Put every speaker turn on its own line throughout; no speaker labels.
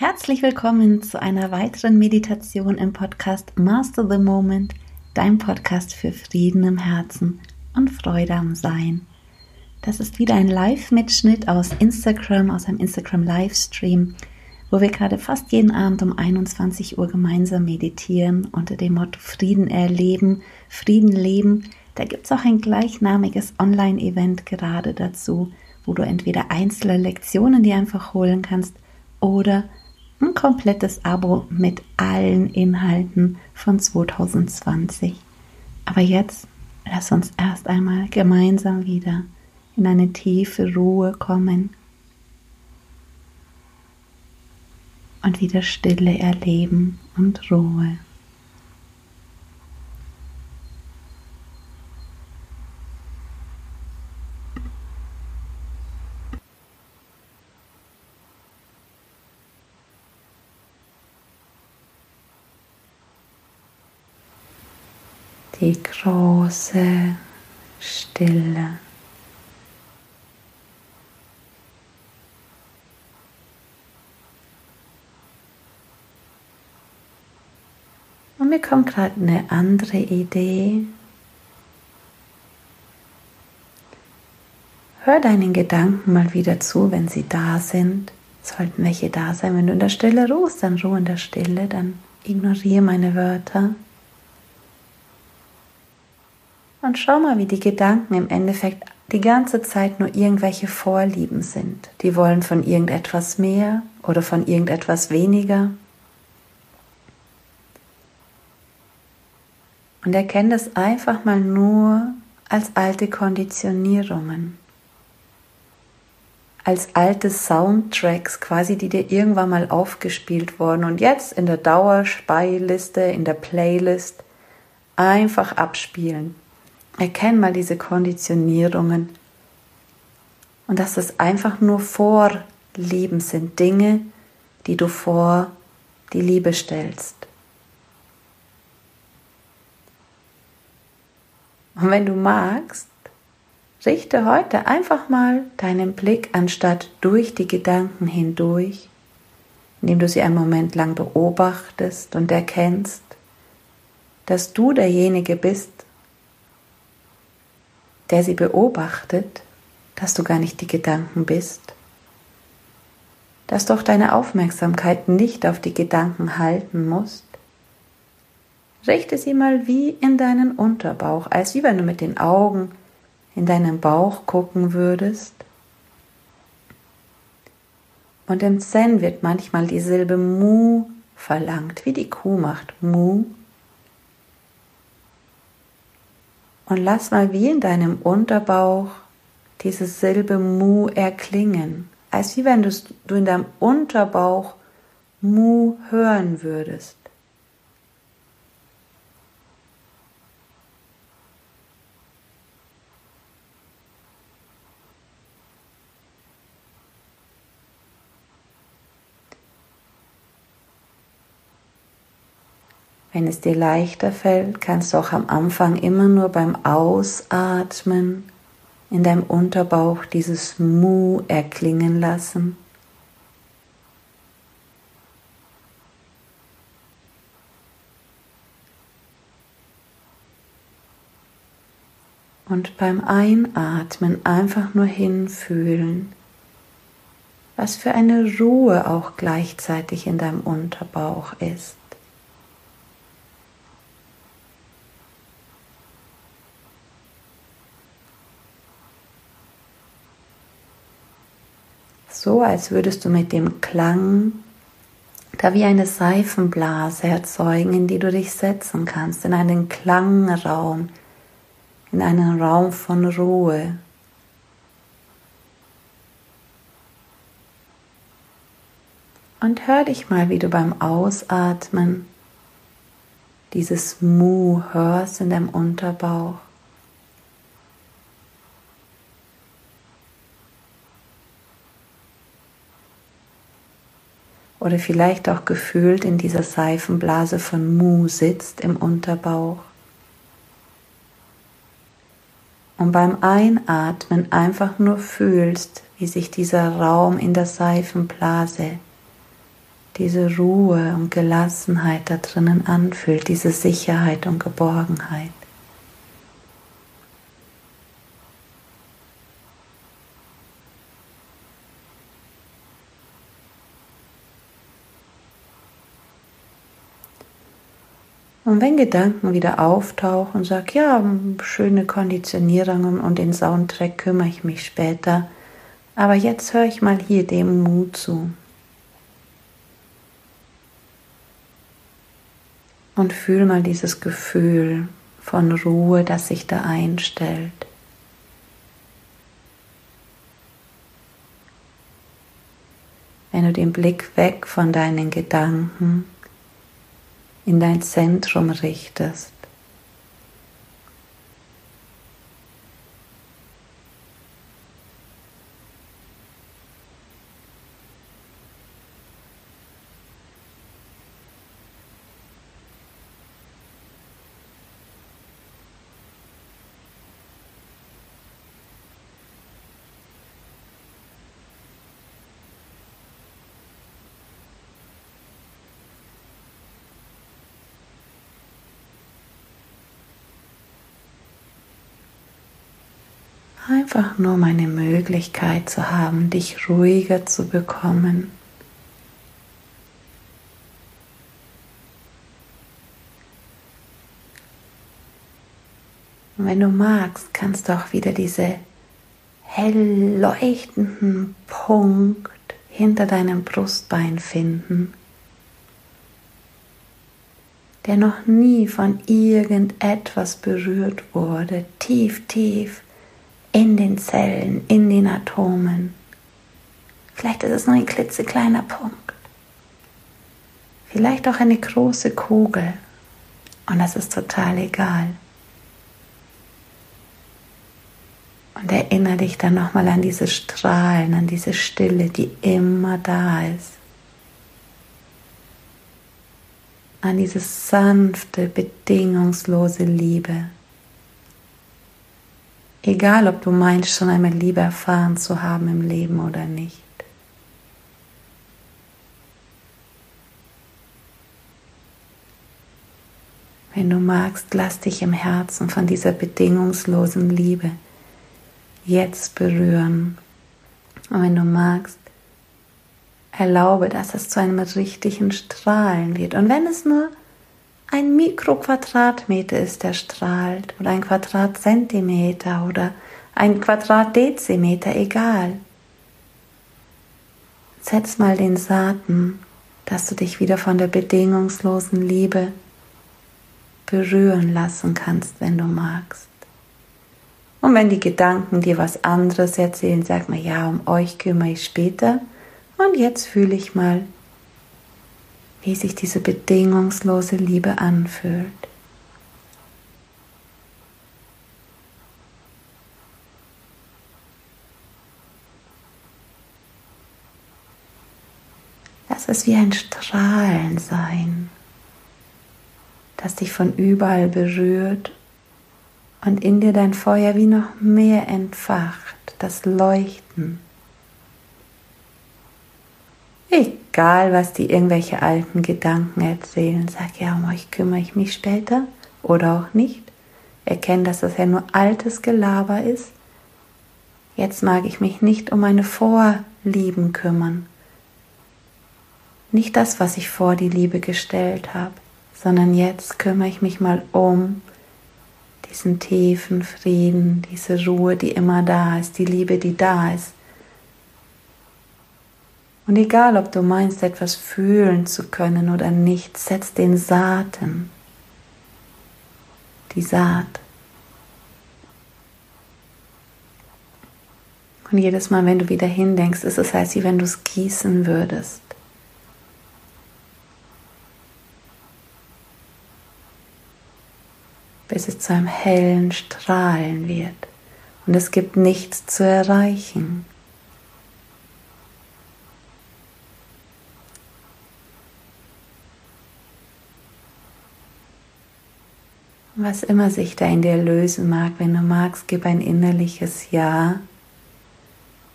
Herzlich willkommen zu einer weiteren Meditation im Podcast Master the Moment, dein Podcast für Frieden im Herzen und Freude am Sein. Das ist wieder ein Live-Mitschnitt aus Instagram, aus einem Instagram-Livestream, wo wir gerade fast jeden Abend um 21 Uhr gemeinsam meditieren unter dem Motto Frieden erleben, Frieden leben. Da gibt es auch ein gleichnamiges Online-Event gerade dazu, wo du entweder einzelne Lektionen dir einfach holen kannst oder ein komplettes Abo mit allen Inhalten von 2020. Aber jetzt lass uns erst einmal gemeinsam wieder in eine tiefe Ruhe kommen und wieder Stille erleben und Ruhe. Die große Stille. Und mir kommt gerade eine andere Idee. Hör deinen Gedanken mal wieder zu, wenn sie da sind. Sollten welche da sein, wenn du in der Stille ruhst, dann ruh in der Stille, dann ignoriere meine Wörter. Und schau mal, wie die Gedanken im Endeffekt die ganze Zeit nur irgendwelche Vorlieben sind. Die wollen von irgendetwas mehr oder von irgendetwas weniger. Und erkenne das einfach mal nur als alte Konditionierungen. Als alte Soundtracks quasi, die dir irgendwann mal aufgespielt wurden und jetzt in der Dauerspeiliste, in der Playlist einfach abspielen. Erkenn mal diese Konditionierungen und dass es einfach nur Vorlieben sind, Dinge, die du vor die Liebe stellst. Und wenn du magst, richte heute einfach mal deinen Blick anstatt durch die Gedanken hindurch, indem du sie einen Moment lang beobachtest und erkennst, dass du derjenige bist, der sie beobachtet, dass du gar nicht die Gedanken bist, dass du auch deine Aufmerksamkeit nicht auf die Gedanken halten musst. Richte sie mal wie in deinen Unterbauch, als wie wenn du mit den Augen in deinen Bauch gucken würdest. Und im Zen wird manchmal die Silbe Mu verlangt, wie die Kuh macht. Mu. Und lass mal wie in deinem Unterbauch diese Silbe Mu erklingen, als wie wenn du in deinem Unterbauch Mu hören würdest. Wenn es dir leichter fällt, kannst du auch am Anfang immer nur beim Ausatmen in deinem Unterbauch dieses Mu erklingen lassen. Und beim Einatmen einfach nur hinfühlen, was für eine Ruhe auch gleichzeitig in deinem Unterbauch ist. So, als würdest du mit dem Klang da wie eine Seifenblase erzeugen, in die du dich setzen kannst, in einen Klangraum, in einen Raum von Ruhe. Und hör dich mal, wie du beim Ausatmen dieses Mu hörst in deinem Unterbauch. Oder vielleicht auch gefühlt in dieser Seifenblase von Mu sitzt im Unterbauch. Und beim Einatmen einfach nur fühlst, wie sich dieser Raum in der Seifenblase, diese Ruhe und Gelassenheit da drinnen anfühlt, diese Sicherheit und Geborgenheit. Und wenn Gedanken wieder auftauchen, sag ja, schöne Konditionierungen und den Soundtrack kümmere ich mich später. Aber jetzt höre ich mal hier dem Mut zu. Und fühl mal dieses Gefühl von Ruhe, das sich da einstellt. Wenn du den Blick weg von deinen Gedanken in dein Zentrum richtest. Einfach nur meine Möglichkeit zu haben, dich ruhiger zu bekommen. Und wenn du magst, kannst du auch wieder diese hell leuchtenden Punkt hinter deinem Brustbein finden, der noch nie von irgendetwas berührt wurde, tief, tief in den Zellen, in den Atomen. Vielleicht ist es nur ein klitzekleiner Punkt. Vielleicht auch eine große Kugel. Und das ist total egal. Und erinnere dich dann nochmal an diese Strahlen, an diese Stille, die immer da ist. An diese sanfte, bedingungslose Liebe. Egal, ob du meinst, schon einmal Liebe erfahren zu haben im Leben oder nicht. Wenn du magst, lass dich im Herzen von dieser bedingungslosen Liebe jetzt berühren. Und wenn du magst, erlaube, dass es zu einem richtigen Strahlen wird. Und wenn es nur ein Mikroquadratmeter ist, der strahlt, oder ein Quadratzentimeter oder ein Quadratdezimeter, egal. Setz mal den Saaten, dass du dich wieder von der bedingungslosen Liebe berühren lassen kannst, wenn du magst. Und wenn die Gedanken dir was anderes erzählen, sag mal, ja, um euch kümmere ich später. Und jetzt fühle ich mal, wie sich diese bedingungslose Liebe anfühlt. Lass es wie ein Strahlen sein, das dich von überall berührt und in dir dein Feuer wie noch mehr entfacht, das Leuchten. Egal, was die irgendwelche alten Gedanken erzählen, sag ja, um euch kümmere ich mich später oder auch nicht. Erkenne, dass das ja nur altes Gelaber ist. Jetzt mag ich mich nicht um meine Vorlieben kümmern. Nicht das, was ich vor die Liebe gestellt habe, sondern jetzt kümmere ich mich mal um diesen tiefen Frieden, diese Ruhe, die immer da ist, die Liebe, die da ist und egal, ob du meinst, etwas fühlen zu können oder nicht, setz den Saaten, die Saat. Und jedes Mal, wenn du wieder hindenkst, ist es, als wenn du es gießen würdest. Bis es zu einem hellen Strahlen wird. Und es gibt nichts zu erreichen. was immer sich da in dir lösen mag. Wenn du magst, gib ein innerliches Ja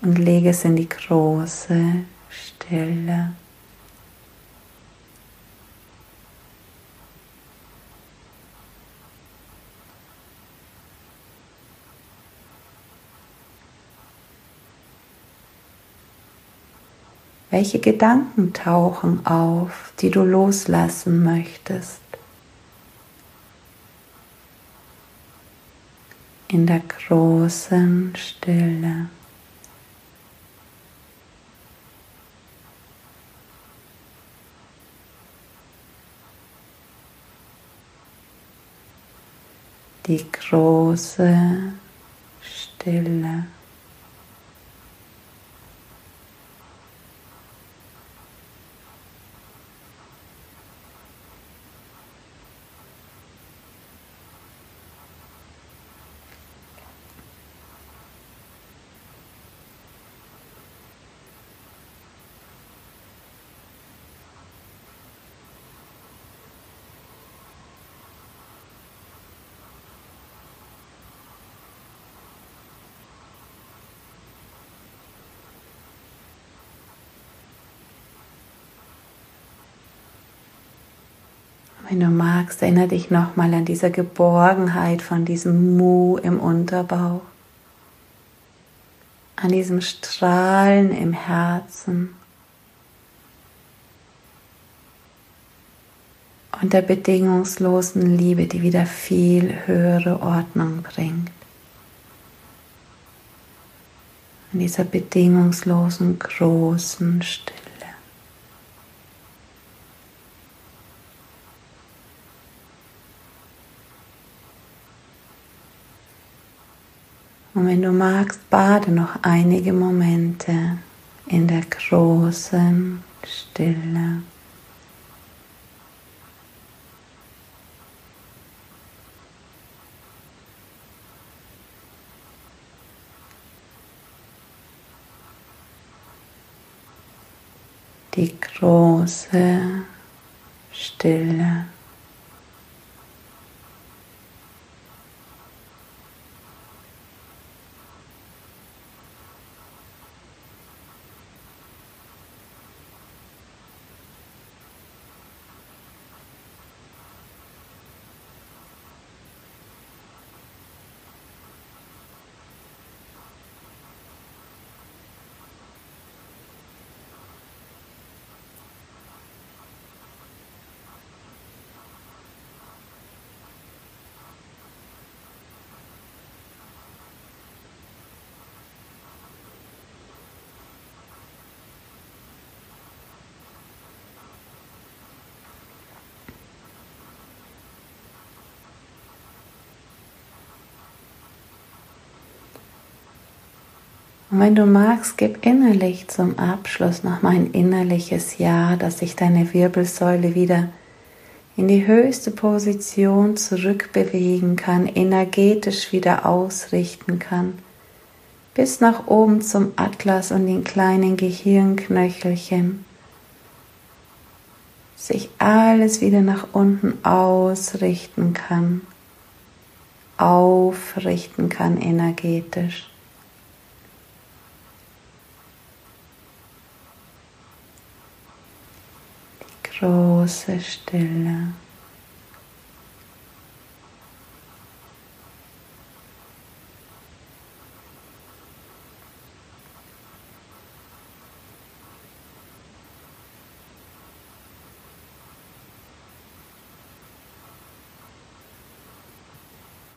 und lege es in die große Stille. Welche Gedanken tauchen auf, die du loslassen möchtest? In der großen Stille. Die große Stille. Wenn du magst, erinnere dich nochmal an diese Geborgenheit von diesem Mu im Unterbauch, an diesem Strahlen im Herzen und der bedingungslosen Liebe, die wieder viel höhere Ordnung bringt. In dieser bedingungslosen großen Stille. Und wenn du magst, bade noch einige Momente in der großen Stille. Die große Stille. Und wenn du magst, gib innerlich zum Abschluss noch mal ein innerliches Ja, dass sich deine Wirbelsäule wieder in die höchste Position zurückbewegen kann, energetisch wieder ausrichten kann, bis nach oben zum Atlas und den kleinen Gehirnknöchelchen. Sich alles wieder nach unten ausrichten kann, aufrichten kann energetisch. Große Stille.